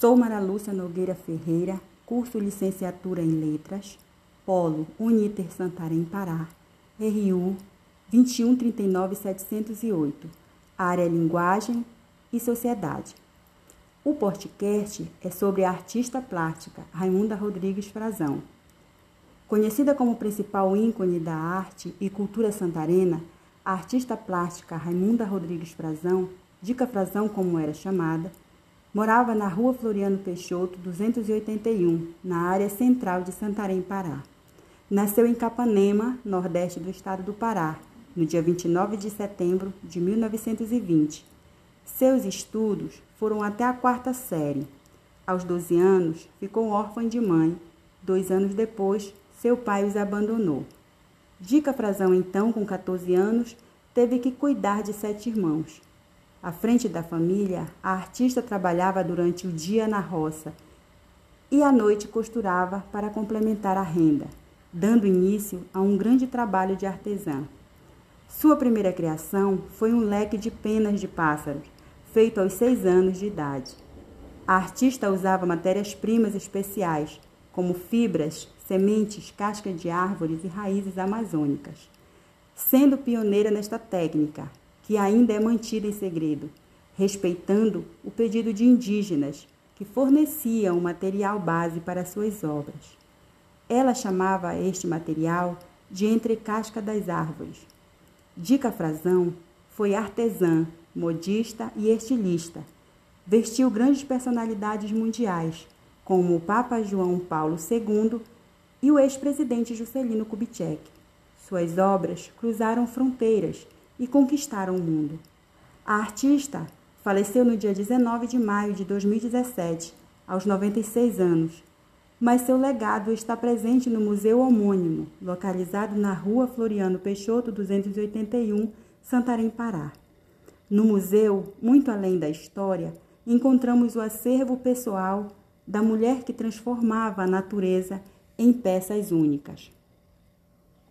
Sou Mara Lúcia Nogueira Ferreira, curso Licenciatura em Letras, Polo Uniter Santarém, Pará, RU 2139708, área Linguagem e Sociedade. O podcast é sobre a artista plástica Raimunda Rodrigues Frazão. Conhecida como principal ícone da arte e cultura santarena, a artista plástica Raimunda Rodrigues Frazão, Dica Frazão como era chamada, morava na rua Floriano Peixoto, 281, na área central de Santarém, Pará. Nasceu em Capanema, nordeste do estado do Pará, no dia 29 de setembro de 1920. Seus estudos foram até a quarta série. Aos 12 anos, ficou órfã de mãe. Dois anos depois, seu pai os abandonou. Dica Frazão, então, com 14 anos, teve que cuidar de sete irmãos. À frente da família, a artista trabalhava durante o dia na roça e à noite costurava para complementar a renda, dando início a um grande trabalho de artesã. Sua primeira criação foi um leque de penas de pássaros, feito aos seis anos de idade. A artista usava matérias-primas especiais, como fibras, sementes, cascas de árvores e raízes amazônicas. Sendo pioneira nesta técnica, que ainda é mantida em segredo, respeitando o pedido de indígenas que forneciam o material base para suas obras. Ela chamava este material de entrecasca das árvores. Dica Frazão foi artesã, modista e estilista. Vestiu grandes personalidades mundiais, como o Papa João Paulo II e o ex-presidente Juscelino Kubitschek. Suas obras cruzaram fronteiras e conquistaram o mundo. A artista faleceu no dia 19 de maio de 2017, aos 96 anos, mas seu legado está presente no Museu Homônimo, localizado na Rua Floriano Peixoto 281, Santarém, Pará. No museu, muito além da história, encontramos o acervo pessoal da mulher que transformava a natureza em peças únicas.